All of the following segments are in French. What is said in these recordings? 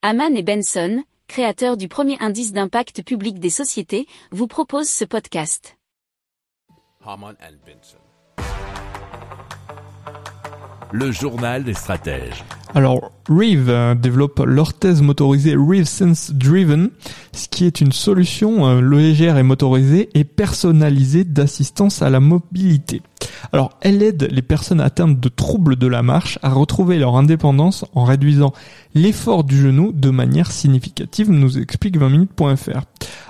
Haman et Benson, créateurs du premier indice d'impact public des sociétés, vous proposent ce podcast. Haman and Benson. Le journal des stratèges. Alors, Reeve euh, développe l'orthèse motorisée Reeve Sense Driven, ce qui est une solution euh, légère et motorisée et personnalisée d'assistance à la mobilité. Alors, elle aide les personnes atteintes de troubles de la marche à retrouver leur indépendance en réduisant l'effort du genou de manière significative, nous explique 20minutes.fr.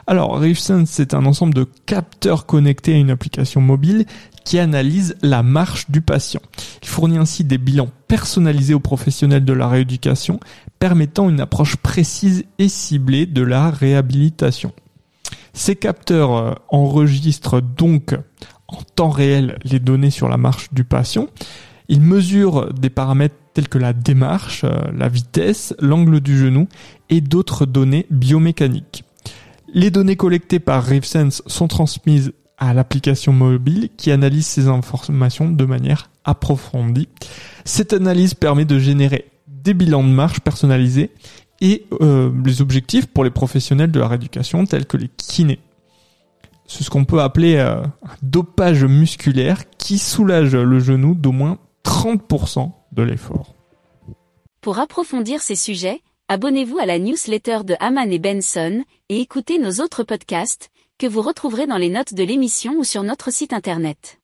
Alors, ReveSense, c'est un ensemble de capteurs connectés à une application mobile qui analyse la marche du patient. Il fournit ainsi des bilans personnalisés aux professionnels de la rééducation, permettant une approche précise et ciblée de la réhabilitation. Ces capteurs euh, enregistrent donc en temps réel les données sur la marche du patient. Ils mesurent des paramètres tels que la démarche, euh, la vitesse, l'angle du genou et d'autres données biomécaniques. Les données collectées par RiveSense sont transmises à l'application mobile qui analyse ces informations de manière approfondie. Cette analyse permet de générer des bilans de marche personnalisés et euh, les objectifs pour les professionnels de la rééducation tels que les kinés. C'est ce qu'on peut appeler euh, un dopage musculaire qui soulage le genou d'au moins 30% de l'effort. Pour approfondir ces sujets, abonnez-vous à la newsletter de Haman et Benson et écoutez nos autres podcasts que vous retrouverez dans les notes de l'émission ou sur notre site internet.